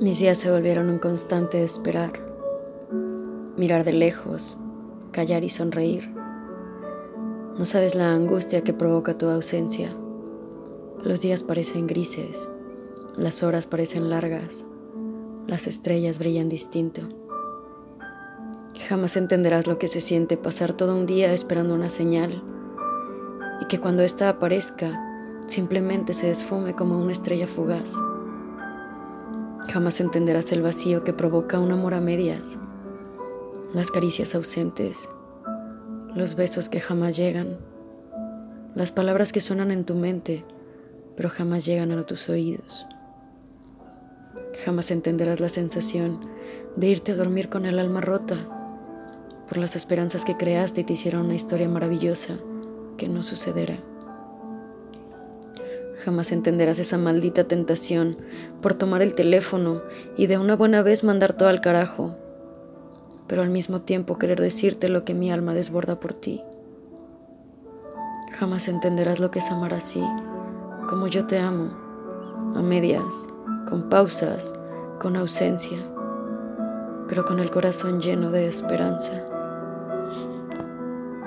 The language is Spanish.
Mis días se volvieron un constante esperar, mirar de lejos, callar y sonreír. No sabes la angustia que provoca tu ausencia. Los días parecen grises, las horas parecen largas, las estrellas brillan distinto. Jamás entenderás lo que se siente pasar todo un día esperando una señal y que cuando ésta aparezca simplemente se desfume como una estrella fugaz. Jamás entenderás el vacío que provoca un amor a medias, las caricias ausentes, los besos que jamás llegan, las palabras que suenan en tu mente pero jamás llegan a tus oídos. Jamás entenderás la sensación de irte a dormir con el alma rota por las esperanzas que creaste y te hicieron una historia maravillosa que no sucederá. Jamás entenderás esa maldita tentación por tomar el teléfono y de una buena vez mandar todo al carajo, pero al mismo tiempo querer decirte lo que mi alma desborda por ti. Jamás entenderás lo que es amar así, como yo te amo, a medias, con pausas, con ausencia, pero con el corazón lleno de esperanza.